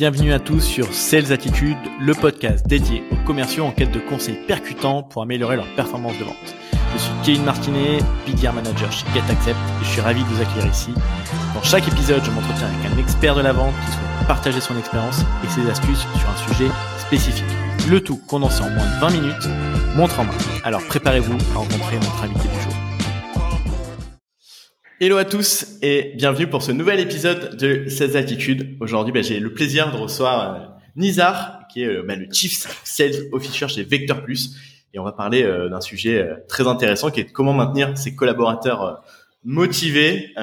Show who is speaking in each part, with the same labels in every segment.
Speaker 1: Bienvenue à tous sur Sales Attitude, le podcast dédié aux commerciaux en quête de conseils percutants pour améliorer leur performance de vente. Je suis Kevin Martinet, BDR Manager chez GetAccept et je suis ravi de vous accueillir ici. Dans chaque épisode, je m'entretiens avec un expert de la vente qui souhaite partager son expérience et ses astuces sur un sujet spécifique. Le tout condensé en moins de 20 minutes, montre en main. Alors préparez-vous à rencontrer notre invité du. Hello à tous et bienvenue pour ce nouvel épisode de 16 attitudes. Aujourd'hui, bah, j'ai le plaisir de recevoir euh, Nizar, qui est euh, bah, le Chief Sales Officer chez Vector Plus. Et on va parler euh, d'un sujet très intéressant qui est comment maintenir ses collaborateurs motivés.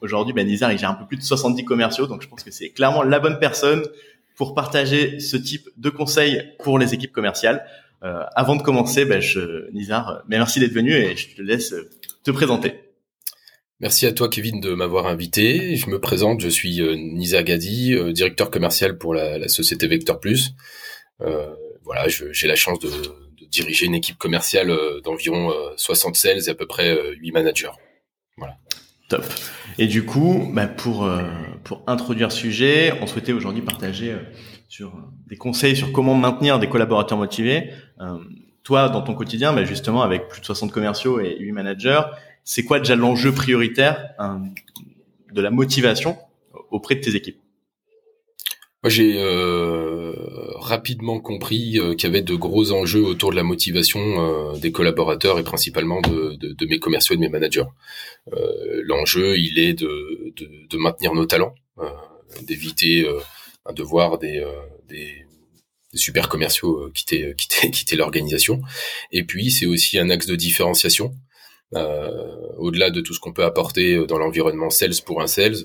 Speaker 1: Aujourd'hui, bah, Nizar, il gère un peu plus de 70 commerciaux, donc je pense que c'est clairement la bonne personne pour partager ce type de conseils pour les équipes commerciales. avant de commencer, bah, je, Nizar, merci d'être venu et je te laisse te présenter.
Speaker 2: Merci à toi Kevin de m'avoir invité. Je me présente, je suis euh, Nisa Gadi, euh, directeur commercial pour la, société Vector Plus. Euh, voilà, j'ai la chance de, diriger une équipe commerciale d'environ 60 sales et à peu près 8 managers. Voilà.
Speaker 1: Top. Et du coup, bah, pour pour introduire ce sujet, on souhaitait aujourd'hui partager sur des conseils sur comment maintenir des collaborateurs motivés. toi, dans ton quotidien, bah, justement, avec plus de 60 commerciaux et 8 managers, c'est quoi déjà l'enjeu prioritaire hein, de la motivation auprès de tes équipes?
Speaker 2: Moi, j'ai euh, rapidement compris euh, qu'il y avait de gros enjeux autour de la motivation euh, des collaborateurs et principalement de, mes commerciaux et de mes managers. L'enjeu, il est de, de, maintenir nos talents, d'éviter de voir des, des super commerciaux quitter, quitter, quitter l'organisation. Et puis, c'est aussi un axe de différenciation euh, au-delà de tout ce qu'on peut apporter euh, dans l'environnement sales pour un sales,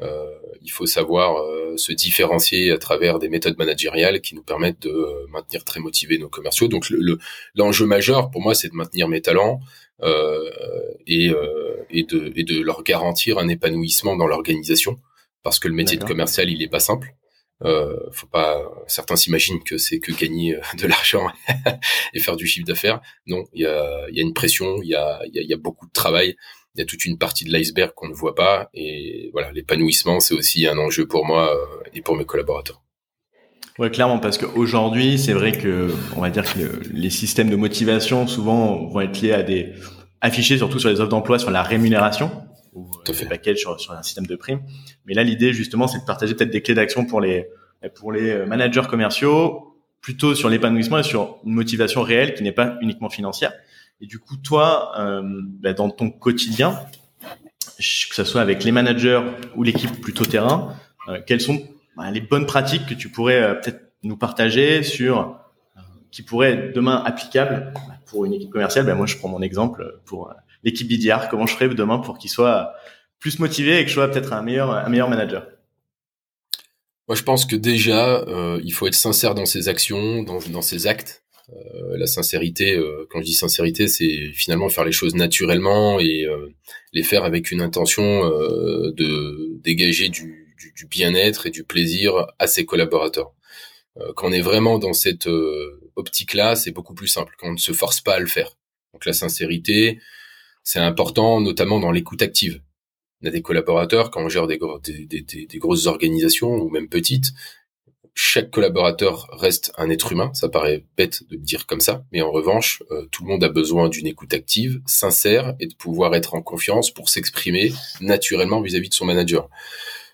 Speaker 2: euh, il faut savoir se différencier à travers des méthodes managériales qui nous permettent de maintenir très motivés nos commerciaux. Donc l'enjeu majeur pour moi, c'est de maintenir mes talents et, et, de, et de leur garantir un épanouissement dans l'organisation, parce que le métier de commercial, il est pas simple. Euh, faut pas. Certains s'imaginent que c'est que gagner euh, de l'argent et faire du chiffre d'affaires. Non, il y a, y a une pression, il y a, y, a, y a beaucoup de travail. Il y a toute une partie de l'iceberg qu'on ne voit pas. Et voilà, l'épanouissement, c'est aussi un enjeu pour moi euh, et pour mes collaborateurs.
Speaker 1: Ouais, clairement, parce qu'aujourd'hui, c'est vrai que, on va dire que les systèmes de motivation souvent vont être liés à des affichés surtout sur les offres d'emploi sur la rémunération ou euh, des packages sur, sur un système de primes. Mais là, l'idée justement, c'est de partager peut-être des clés d'action pour les pour les euh, managers commerciaux, plutôt sur l'épanouissement et sur une motivation réelle qui n'est pas uniquement financière. Et du coup, toi, euh, bah, dans ton quotidien, que ce soit avec les managers ou l'équipe plutôt terrain, euh, quelles sont bah, les bonnes pratiques que tu pourrais euh, peut-être nous partager sur qui pourraient être demain applicables bah, pour une équipe commerciale? Ben Moi, je prends mon exemple pour l'équipe BDR, comment je ferais demain pour qu'il soit plus motivé et que je sois peut-être un meilleur, un meilleur manager?
Speaker 2: Moi, je pense que déjà, euh, il faut être sincère dans ses actions, dans, dans ses actes. Euh, la sincérité, euh, quand je dis sincérité, c'est finalement faire les choses naturellement et les faire avec une intention de dégager du, du, du bien-être et du plaisir à ses collaborateurs. quand on est vraiment dans cette optique-là, c'est beaucoup plus simple, quand on ne se force pas à le faire. Donc la sincérité, c'est important, notamment dans l'écoute active. On a des collaborateurs, quand on gère des, des, grosses organisations ou même petites, chaque collaborateur reste un être humain. Ça paraît bête de le dire comme ça, mais en revanche, euh, tout le monde a besoin d'une écoute active, sincère, et de pouvoir être en confiance pour s'exprimer naturellement vis-à-vis de son manager.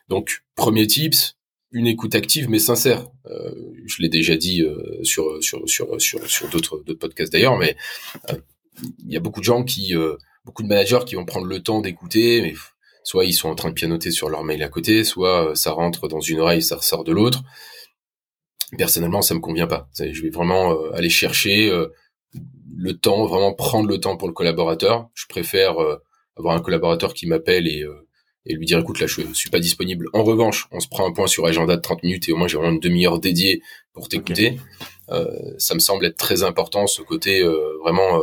Speaker 2: Donc, premier tips, une écoute active mais sincère. Euh, je l'ai déjà dit euh, sur sur sur sur, sur d'autres podcasts d'ailleurs, mais il y a beaucoup de gens qui beaucoup de managers qui vont prendre le temps d'écouter, mais soit ils sont en train de pianoter sur leur mail à côté, soit euh, ça rentre dans une oreille, ça ressort de l'autre. Personnellement, ça me convient pas. Je vais vraiment euh, aller chercher euh, le temps, vraiment prendre le temps pour le collaborateur. Je préfère avoir un collaborateur qui m'appelle et, et lui dire écoute là je suis pas disponible. En revanche, on se prend un point sur agenda de 30 minutes et au moins j'ai vraiment une demi-heure dédiée pour t'écouter. ça me semble être très important ce côté vraiment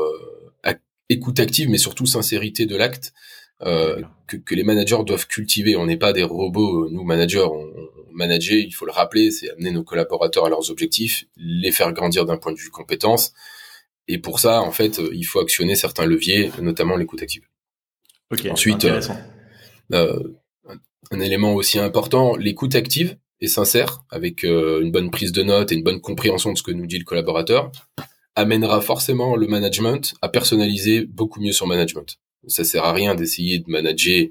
Speaker 2: écoute active, mais surtout sincérité de l'acte euh, que, que, les managers doivent cultiver. On n'est pas des robots, nous managers. On, manager, il faut le rappeler, c'est amener nos collaborateurs à leurs objectifs, les faire grandir d'un point de vue compétence. Et pour ça, en fait, euh, il faut actionner certains leviers, notamment l'écoute active.
Speaker 1: Ensuite, euh,
Speaker 2: euh, un, un élément aussi important, l'écoute active et sincère, avec euh, une bonne prise de notes et une bonne compréhension de ce que nous dit le collaborateur, amènera forcément le management à personnaliser beaucoup mieux son management. Ça sert à rien d'essayer de manager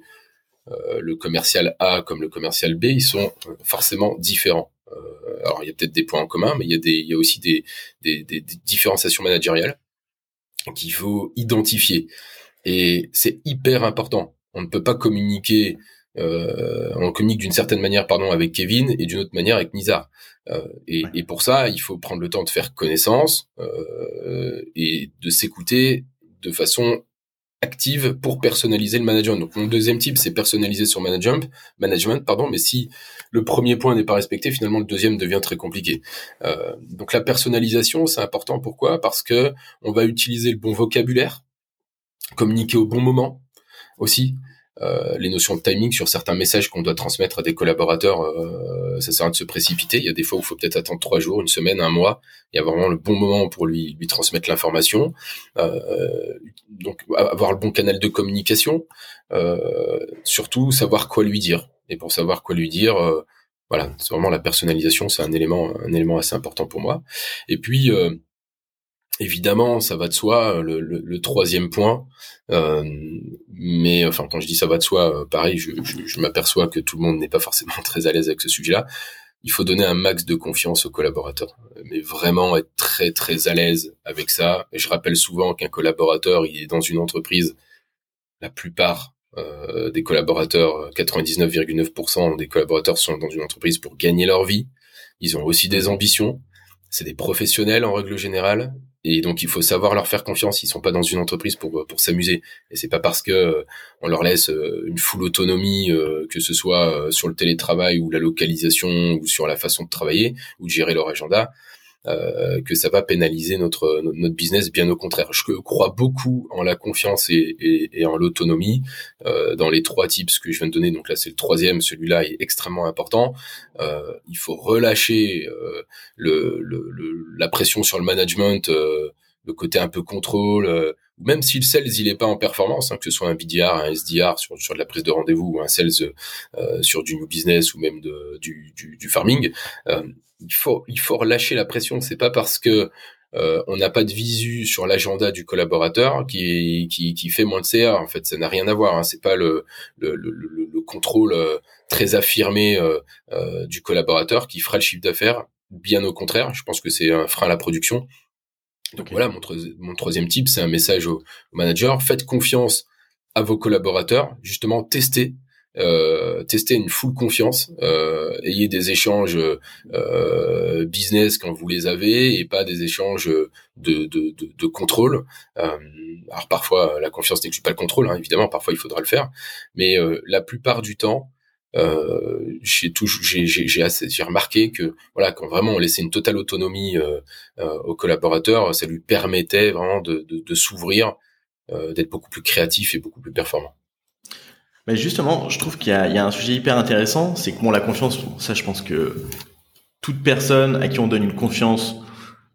Speaker 2: euh, le commercial A comme le commercial B, ils sont forcément différents. Euh, alors il y a peut-être des points en commun, mais il y a, des, il y a aussi des, des, des, différenciations managériales qu'il faut identifier. Et c'est hyper important. On ne peut pas communiquer euh, on communique d'une certaine manière pardon avec Kevin et d'une autre manière avec Nizar. Euh, et, et, pour ça, il faut prendre le temps de faire connaissance euh, et de s'écouter de façon active pour personnaliser le management. Donc mon deuxième type, c'est personnaliser son management, management, pardon. Mais si le premier point n'est pas respecté, finalement le deuxième devient très compliqué. Euh, donc la personnalisation, c'est important. Pourquoi? Parce que on va utiliser le bon vocabulaire, communiquer au bon moment aussi. Euh, les notions de timing sur certains messages qu'on doit transmettre à des collaborateurs, euh, ça sert à de se précipiter. Il y a des fois où il faut peut-être attendre trois jours, une semaine, un mois. Il y a vraiment le bon moment pour lui, lui transmettre l'information. Euh, donc avoir le bon canal de communication, euh, surtout savoir quoi lui dire. Et pour savoir quoi lui dire, euh, voilà, c'est vraiment la personnalisation, c'est un élément, un élément assez important pour moi. Et puis Évidemment, ça va de soi. Le, le, troisième point, euh, mais enfin, quand je dis ça va de soi, euh, pareil, je, m'aperçois que tout le monde n'est pas forcément très à l'aise avec ce sujet-là. Il faut donner un max de confiance aux collaborateurs, mais vraiment être très très à l'aise avec ça. Je rappelle souvent qu'un collaborateur, il est dans une entreprise. La plupart euh, des collaborateurs, 99,9% des collaborateurs sont dans une entreprise pour gagner leur vie. Ils ont aussi des ambitions. C'est des professionnels en règle générale et donc il faut savoir leur faire confiance. Ils sont pas dans une entreprise pour pour s'amuser. Et c'est pas parce que euh, on leur laisse euh, une full autonomie, euh, que ce soit sur le télétravail ou la localisation ou sur la façon de travailler ou de gérer leur agenda, euh, que ça va pénaliser notre notre business. Bien au contraire, je crois beaucoup en la confiance et, et, et en l'autonomie euh, dans les trois types que je viens de donner. Donc là, c'est le troisième. Celui-là est extrêmement important. Euh, il faut relâcher euh, le, le, le, la pression sur le management, euh, le côté un peu contrôle. Même si le sales il est pas en performance, hein, que ce soit un BDR, un SDR sur, sur de la prise de rendez-vous ou un sales sur du new business ou même de, du, du, du farming, il faut il faut relâcher la pression. C'est pas parce que euh, on n'a pas de visu sur l'agenda du collaborateur qui, qui, qui fait moins de CA. En fait, ça n'a rien à voir. Hein. C'est pas le, le, le, le contrôle euh, très affirmé euh, euh, du collaborateur qui fera le chiffre d'affaires. Bien au contraire, je pense que c'est un frein à la production. Donc voilà, mon, mon, troisième type, c'est un message au, au manager. Faites confiance à vos collaborateurs. Justement, testez euh, tester une full confiance, euh, ayez des échanges euh, business quand vous les avez et pas des échanges de, de, de, de contrôle. Euh, alors parfois la confiance n'exclut pas le contrôle, hein, évidemment, parfois il faudra le faire, mais euh, la plupart du temps, euh, j'ai j'ai remarqué que voilà quand vraiment on laissait une totale autonomie euh, euh, aux collaborateurs ça lui permettait vraiment de, de, de s'ouvrir euh, d'être beaucoup plus créatif et beaucoup plus performant.
Speaker 1: Mais justement, je trouve qu'il y, y, a un sujet hyper intéressant, c'est que bon, la confiance, ça, je pense que toute personne à qui on donne une confiance,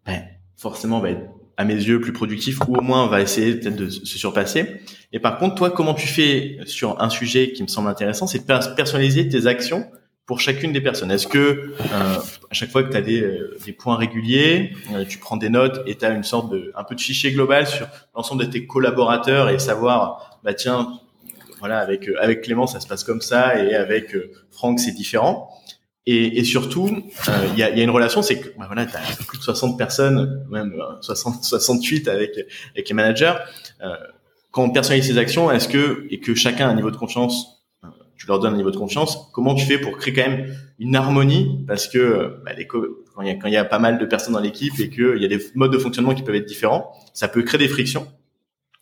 Speaker 1: ben, forcément, va être à mes yeux plus productif ou au moins va essayer peut-être de se surpasser. Et par contre, toi, comment tu fais sur un sujet qui me semble intéressant, c'est de personnaliser tes actions pour chacune des personnes. Est-ce que euh, à chaque fois que tu as des, euh, des, points réguliers, euh, tu prends des notes et tu as une sorte de un peu de fichier global sur l'ensemble de tes collaborateurs et savoir bah tiens voilà, avec euh, avec Clément, ça se passe comme ça, et avec Franck, c'est différent. Et, et surtout, euh, il y, a, y, a, une relation, c'est que bah voilà, tu as plus de 60 personnes, même 60, 68 avec avec les managers. quand on personnalise ses actions, est-ce que et que chacun a un niveau de confiance, tu leur donnes un niveau de confiance, comment tu fais pour créer quand même une harmonie? Parce que bah, quand il y a y a pas mal de personnes dans l'équipe et qu'il y a des modes de fonctionnement qui peuvent être différents, ça peut créer des frictions.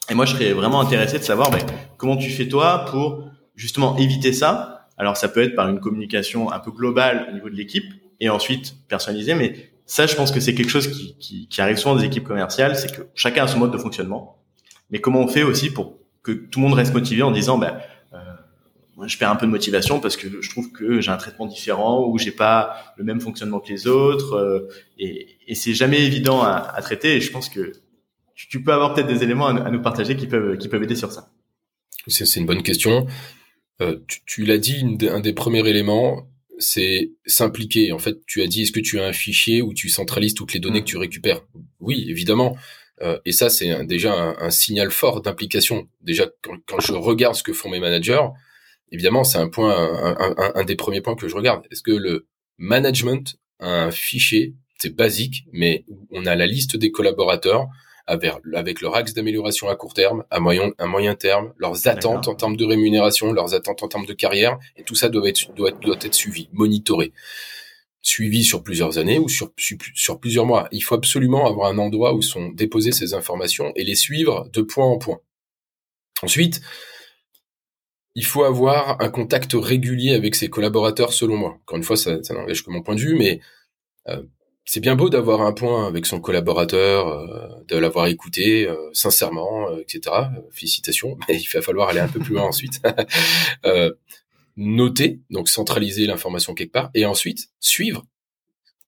Speaker 1: Et moi, je serais vraiment intéressé de savoir ben, comment tu fais toi pour justement éviter ça. Alors, ça peut être par une communication un peu globale au niveau de l'équipe et ensuite personnalisée. Mais ça, je pense que c'est quelque chose qui, qui, qui, arrive souvent des équipes commerciales, c'est que chacun a son mode de fonctionnement. Mais comment on fait aussi pour que tout le monde reste motivé en disant, ben, euh, je perds un peu de motivation parce que je trouve que j'ai un traitement différent ou j'ai pas le même fonctionnement que les autres. Euh, et, et c'est jamais évident à, à traiter. Et je pense que tu, peux avoir peut-être des éléments à, nous partager qui peuvent, qui peuvent aider sur ça.
Speaker 2: C'est une bonne question. Euh, tu, tu l'as dit, un des premiers éléments, c'est s'impliquer. En fait, tu as dit, est-ce que tu as un fichier où tu centralises toutes les données que tu récupères? Oui, évidemment. Euh, et ça, c'est déjà un, signal fort d'implication. Déjà, quand, je regarde ce que font mes managers, évidemment, c'est un point, un, des premiers points que je regarde. Est-ce que le management a un fichier, c'est basique, mais on a la liste des collaborateurs avec, leur axe d'amélioration à court terme, à moyen, à moyen terme, leurs attentes en termes de rémunération, leurs attentes en termes de carrière, et tout ça doit être, doit être, doit être suivi, monitoré suivi sur plusieurs années ou sur, sur plusieurs mois. Il faut absolument avoir un endroit où sont déposées ces informations et les suivre de point en point. Ensuite, il faut avoir un contact régulier avec ses collaborateurs, selon moi. Encore une fois, ça, ça n'engage que mon point de vue, mais euh, c'est bien beau d'avoir un point avec son collaborateur, euh, de l'avoir écouté euh, sincèrement, etc. Félicitations, mais il va falloir aller un peu plus loin ensuite. noter, donc centraliser l'information quelque part, et ensuite suivre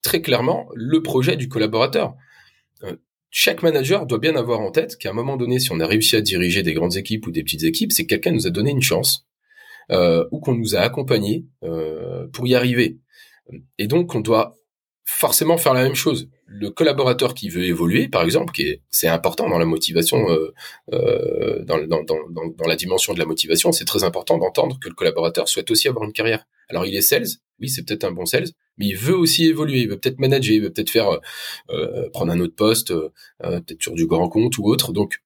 Speaker 2: très clairement le projet du collaborateur. Euh, chaque manager doit bien avoir en tête qu'à un moment donné, si on a réussi à diriger des grandes équipes ou des petites équipes, c'est que quelqu'un nous a donné une chance euh, ou qu'on nous a accompagnés euh, pour y arriver. Et donc, on doit forcément faire la même chose. Le collaborateur qui veut évoluer, par exemple, qui est c'est important dans la motivation, euh, euh, dans, dans, dans, dans, la dimension de la motivation, c'est très important d'entendre que le collaborateur souhaite aussi avoir une carrière. Alors il est sales, oui c'est peut-être un bon sales, mais il veut aussi évoluer, il veut peut-être manager, il veut peut-être faire euh, euh prendre un autre poste, euh, peut-être sur du grand compte ou autre. Donc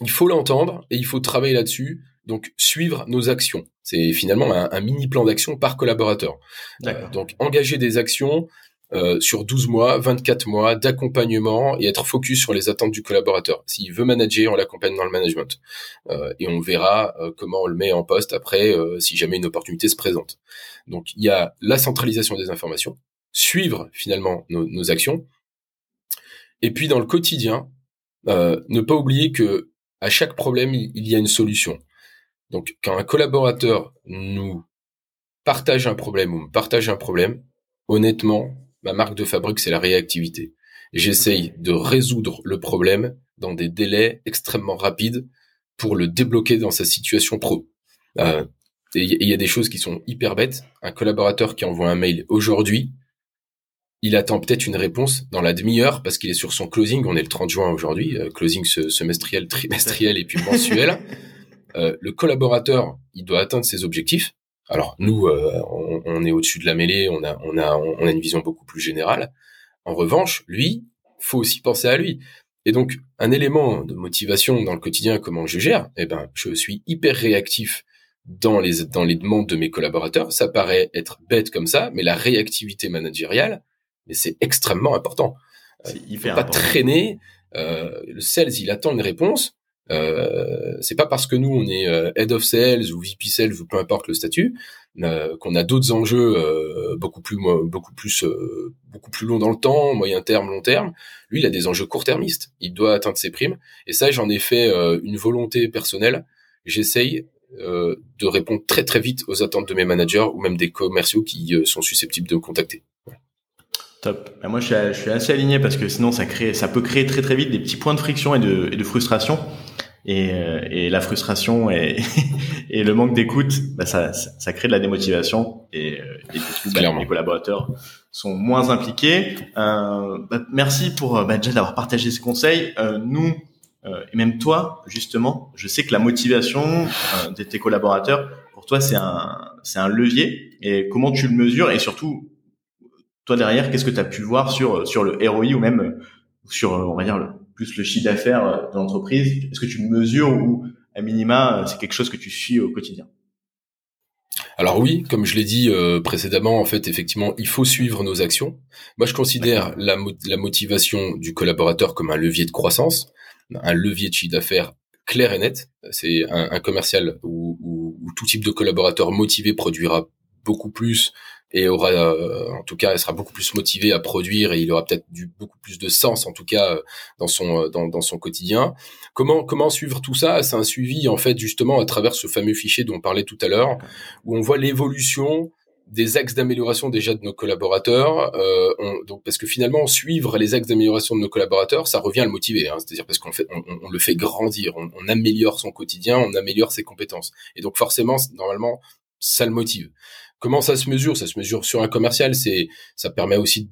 Speaker 2: il faut l'entendre et il faut travailler là-dessus. Donc suivre nos actions, c'est finalement un, un, mini plan d'action par collaborateur. donc engager des actions euh, sur 12 mois, 24 mois d'accompagnement et être focus sur les attentes du collaborateur. S'il veut manager, on l'accompagne dans le management. Euh, et on verra euh, comment on le met en poste après si jamais une opportunité se présente. Donc il y a la centralisation des informations, suivre finalement nos, nos actions. Et puis dans le quotidien, ne pas oublier que à chaque problème, il y a une solution. Donc quand un collaborateur nous partage un problème ou partage un problème, honnêtement, ma marque de fabrique, c'est la réactivité. J'essaye de résoudre le problème dans des délais extrêmement rapides pour le débloquer dans sa situation pro. Euh, et il y a des choses qui sont hyper bêtes. Un collaborateur qui envoie un mail aujourd'hui, il attend peut-être une réponse dans la demi-heure parce qu'il est sur son closing. On est le 30 juin aujourd'hui, euh, closing semestriel, trimestriel et puis mensuel. Euh, le collaborateur, il doit atteindre ses objectifs. Alors nous, euh, on, est au-dessus de la mêlée, on a, on a, on a une vision beaucoup plus générale. En revanche, lui, faut aussi penser à lui. Et donc, un élément de motivation dans le quotidien, comment je gère, eh ben, je suis hyper réactif dans les, dans les demandes de mes collaborateurs. Ça paraît être bête comme ça, mais la réactivité managériale, mais c'est extrêmement important.
Speaker 1: Euh, il faut
Speaker 2: pas traîner. Euh, le sales, il attend une réponse. Euh, c'est pas parce que nous on est euh, head of sales ou VP sales ou peu importe le statut euh, qu'on a d'autres enjeux euh, beaucoup plus beaucoup plus beaucoup plus longs dans le temps, moyen terme, long terme. Lui, il a des enjeux court-termistes. Il doit atteindre ses primes. Et ça, j'en ai fait une volonté personnelle. J'essaye de répondre très très vite aux attentes de mes managers ou même des commerciaux qui sont susceptibles de me contacter.
Speaker 1: Top. Ben, moi, je suis, je suis, assez aligné parce que sinon, ça crée, ça peut créer très très vite des petits points de friction et de, et de frustration. Et, euh, et, la frustration et, et le manque d'écoute, bah ça, ça, crée de la démotivation et, euh, et du coup, bah, les collaborateurs sont moins impliqués. Euh, bah, merci pour bah, déjà d'avoir partagé ce conseil. Euh, nous et même toi, justement, je sais que la motivation de tes collaborateurs, pour toi, c'est un, c'est un levier. Et comment tu le mesures et surtout, toi derrière, qu'est-ce que tu as pu voir sur sur le ROI ou même sur, on va dire, le, plus le chiffre d'affaires euh, de l'entreprise? Est-ce que tu le mesures ou à minima euh, c'est quelque chose que tu suis au quotidien?
Speaker 2: Alors oui, comme je l'ai dit euh, précédemment, en fait, effectivement, il faut suivre nos actions. Moi, je considère la, la, motivation du collaborateur comme un levier de croissance, un levier de chiffre d'affaires clair et net. C'est un, un, commercial où, où, où, tout type de collaborateur motivé produira beaucoup plus et aura euh, en tout cas elle sera beaucoup plus motivée à produire et il aura peut-être du beaucoup plus de sens en tout cas euh, dans son euh, dans, dans son quotidien. Comment comment suivre tout ça? C'est un suivi en fait justement à travers ce fameux fichier dont on parlait tout à l'heure où on voit l'évolution des axes d'amélioration déjà de nos collaborateurs, euh, on, donc parce que finalement suivre les axes d'amélioration de nos collaborateurs, ça revient à le motiver, hein, c'est-à-dire parce qu'on fait, on, on, le fait grandir, on, on, améliore son quotidien, on améliore ses compétences, et donc forcément, normalement, ça le motive comment ça se mesure? Ça se mesure sur un commercial. C'est, ça permet aussi,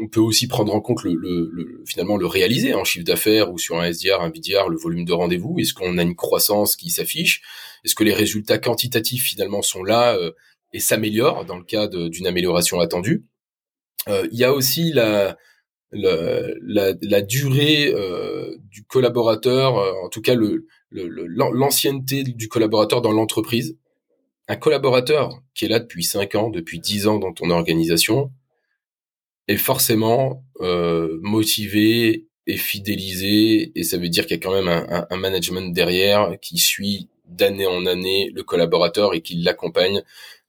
Speaker 2: on peut aussi prendre en compte le, le, finalement le réaliser en chiffre d'affaires ou sur un SDR, un BDR, le volume de rendez-vous. Est-ce qu'on a une croissance qui s'affiche? Est-ce que les résultats quantitatifs finalement sont là euh, et s'améliorent dans le cas d'une amélioration attendue? Euh, Il y a aussi la la, durée euh, du collaborateur, en tout cas l'ancienneté du collaborateur dans l'entreprise un collaborateur qui est là depuis 5 ans, depuis 10 ans dans ton organisation, est forcément euh, motivé et fidélisé, et ça veut dire qu'il y a quand même un, un, management derrière qui suit d'année en année le collaborateur et qui l'accompagne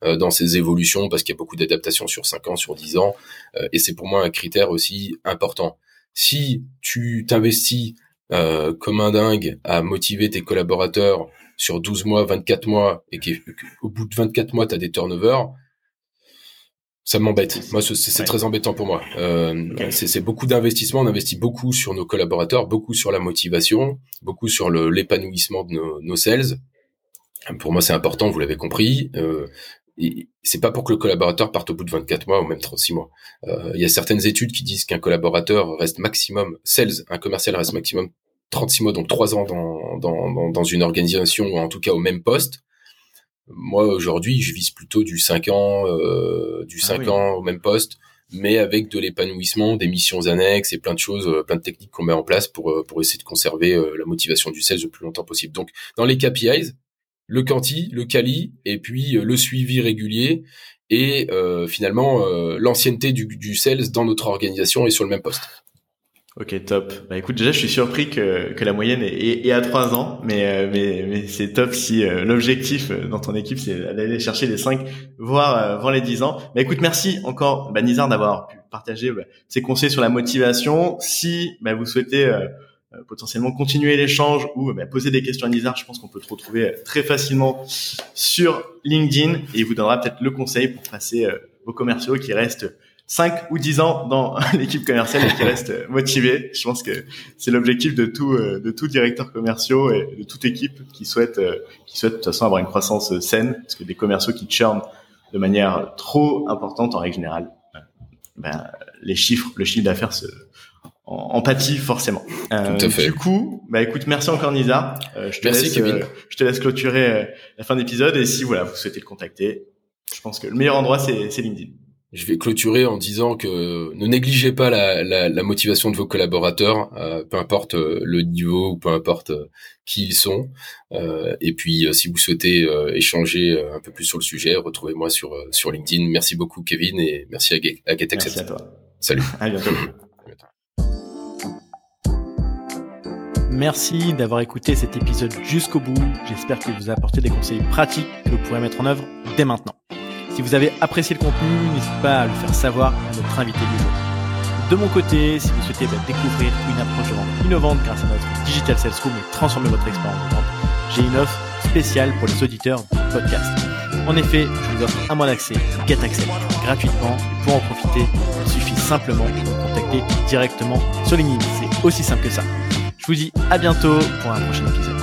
Speaker 2: euh, dans ses évolutions, parce qu'il y a beaucoup d'adaptations sur 5 ans, sur 10 ans, euh, et c'est pour moi un critère aussi important. Si tu t'investis euh, comme un dingue à motiver tes collaborateurs sur 12 mois, 24 mois, et qu'au bout de 24 mois, tu as des turnovers, ça m'embête. Moi, c'est très embêtant pour moi. Euh, C'est beaucoup d'investissement. On investit beaucoup sur nos collaborateurs, beaucoup sur la motivation, beaucoup sur l'épanouissement de nos, nos, sales. Pour moi, c'est important, vous l'avez compris. Euh, c'est pas pour que le collaborateur parte au bout de 24 mois ou même 36 mois. Euh, il y a certaines études qui disent qu'un collaborateur reste maximum, sales, un commercial reste maximum 36 mois, donc 3 ans dans, dans, dans, une organisation, ou en tout cas au même poste. Moi, aujourd'hui, je vise plutôt du 5 ans, euh, du 5 ah ans au même poste, mais avec de l'épanouissement, des missions annexes et plein de choses, euh, plein de techniques qu'on met en place pour, euh, pour essayer de conserver la motivation du sales le plus longtemps possible. Donc, dans les KPIs, le quanti, le quali, et puis le suivi régulier, et finalement l'ancienneté du, du sales dans notre organisation et sur le même poste.
Speaker 1: Ok, top. Bah écoute, déjà, je suis surpris que, que la moyenne est, est, à 3 ans, mais, euh, mais, mais c'est top si euh, l'objectif euh, dans ton équipe, c'est d'aller chercher les 5, voire, voire les 10 ans. Bah écoute, merci encore, bah, Nizar, d'avoir pu partager bah, ces conseils sur la motivation. Si bah, vous souhaitez potentiellement continuer l'échange ou bah, poser des questions à Nizar, je pense qu'on peut te retrouver très facilement sur LinkedIn et il vous donnera peut-être le conseil pour passer vos commerciaux qui restent 5 ou 10 ans dans l'équipe commerciale et qui reste motivé. Je pense que c'est l'objectif de tout euh, de tout directeur commerciaux et de toute équipe qui souhaite euh, qui souhaite de toute façon avoir une croissance saine parce que des commerciaux qui churnent de manière trop importante en règle générale, ben, les chiffres, le chiffre d'affaires se en, pâtit forcément.
Speaker 2: Euh, Tout à fait.
Speaker 1: Du coup, bah écoute, merci encore Nisa. je te laisse, je te laisse clôturer la fin d'épisode et si voilà vous souhaitez le contacter, je pense que le meilleur endroit c'est LinkedIn
Speaker 2: je vais clôturer en disant que ne négligez pas la, la, la motivation de vos collaborateurs, euh, peu importe euh, le niveau ou peu importe euh, qui ils sont. Euh, et puis, si vous souhaitez échanger un peu plus sur le sujet, retrouvez-moi sur sur LinkedIn. Merci beaucoup, Kevin, et merci à, à Getex.
Speaker 1: Merci à toi.
Speaker 2: Salut.
Speaker 1: À bientôt.
Speaker 3: Merci d'avoir écouté cet épisode jusqu'au bout. J'espère qu'il vous a apporté des conseils pratiques que vous pourrez mettre en œuvre dès maintenant. Si vous avez apprécié le contenu, n'hésitez pas à le faire savoir à notre invité du jour. De mon côté, si vous souhaitez bah, découvrir une approche de vente innovante grâce à notre Digital Sales Room et transformer votre expérience de vente, j'ai une offre spéciale pour les auditeurs du podcast. En effet, je vous offre un mois d'accès Get Access gratuitement et pour en profiter, il suffit simplement de me contacter directement sur LinkedIn. C'est aussi simple que ça. Je vous dis à bientôt pour un prochain épisode.